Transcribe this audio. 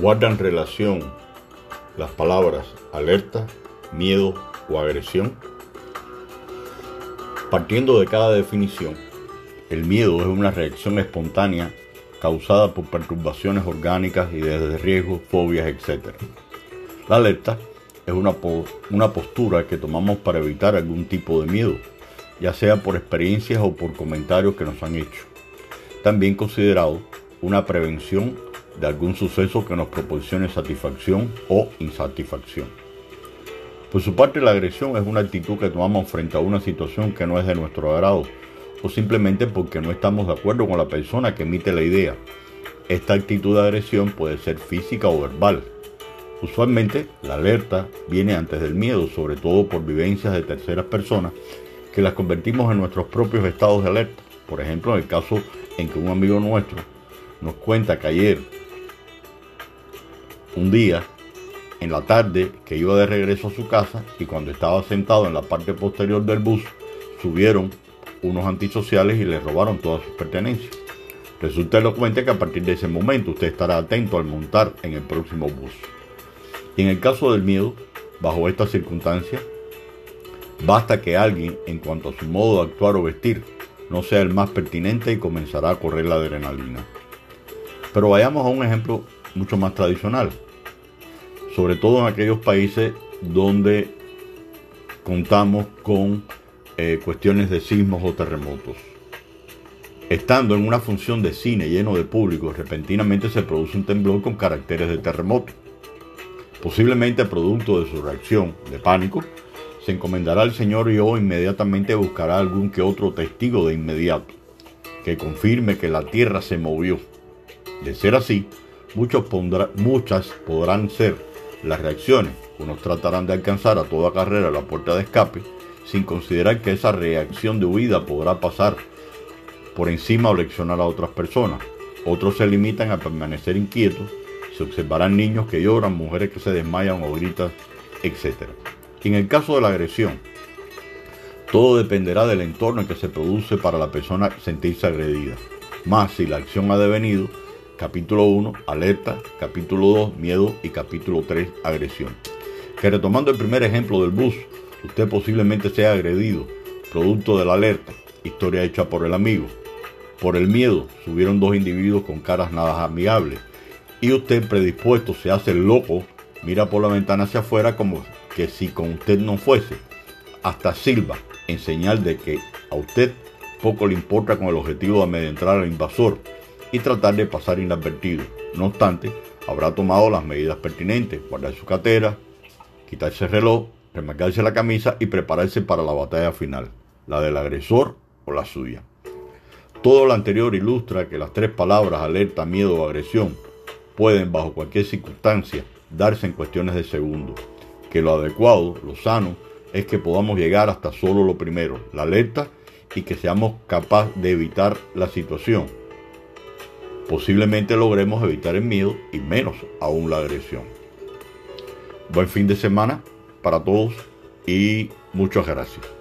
guardan relación las palabras alerta, miedo o agresión? Partiendo de cada definición, el miedo es una reacción espontánea causada por perturbaciones orgánicas y desde riesgos, fobias, etc. La alerta es una, una postura que tomamos para evitar algún tipo de miedo, ya sea por experiencias o por comentarios que nos han hecho. También considerado una prevención de algún suceso que nos proporcione satisfacción o insatisfacción. Por su parte, la agresión es una actitud que tomamos frente a una situación que no es de nuestro agrado o simplemente porque no estamos de acuerdo con la persona que emite la idea. Esta actitud de agresión puede ser física o verbal. Usualmente, la alerta viene antes del miedo, sobre todo por vivencias de terceras personas que las convertimos en nuestros propios estados de alerta. Por ejemplo, en el caso en que un amigo nuestro nos cuenta que ayer un día, en la tarde, que iba de regreso a su casa y cuando estaba sentado en la parte posterior del bus, subieron unos antisociales y le robaron todas sus pertenencias. Resulta elocuente que a partir de ese momento usted estará atento al montar en el próximo bus. Y en el caso del miedo, bajo estas circunstancias, basta que alguien, en cuanto a su modo de actuar o vestir, no sea el más pertinente y comenzará a correr la adrenalina. Pero vayamos a un ejemplo mucho más tradicional, sobre todo en aquellos países donde contamos con eh, cuestiones de sismos o terremotos. Estando en una función de cine lleno de público, repentinamente se produce un temblor con caracteres de terremoto. Posiblemente producto de su reacción de pánico, se encomendará al Señor y o inmediatamente buscará algún que otro testigo de inmediato, que confirme que la tierra se movió. De ser así, Muchos muchas podrán ser las reacciones. Unos tratarán de alcanzar a toda carrera la puerta de escape sin considerar que esa reacción de huida podrá pasar por encima o leccionar a otras personas. Otros se limitan a permanecer inquietos, se observarán niños que lloran, mujeres que se desmayan o gritan, etc. En el caso de la agresión, todo dependerá del entorno en que se produce para la persona sentirse agredida. Más si la acción ha devenido capítulo 1, alerta, capítulo 2, miedo y capítulo 3, agresión. Que retomando el primer ejemplo del bus, usted posiblemente sea agredido, producto de la alerta, historia hecha por el amigo. Por el miedo, subieron dos individuos con caras nada amigables. Y usted predispuesto se hace loco, mira por la ventana hacia afuera como que si con usted no fuese. Hasta silba, en señal de que a usted poco le importa con el objetivo de amedrentar al invasor y tratar de pasar inadvertido. No obstante, habrá tomado las medidas pertinentes, guardar su cartera, quitarse el reloj, remarcarse la camisa y prepararse para la batalla final, la del agresor o la suya. Todo lo anterior ilustra que las tres palabras alerta, miedo o agresión pueden, bajo cualquier circunstancia, darse en cuestiones de segundos, que lo adecuado, lo sano, es que podamos llegar hasta solo lo primero, la alerta, y que seamos capaces de evitar la situación posiblemente logremos evitar el miedo y menos aún la agresión. Buen fin de semana para todos y muchas gracias.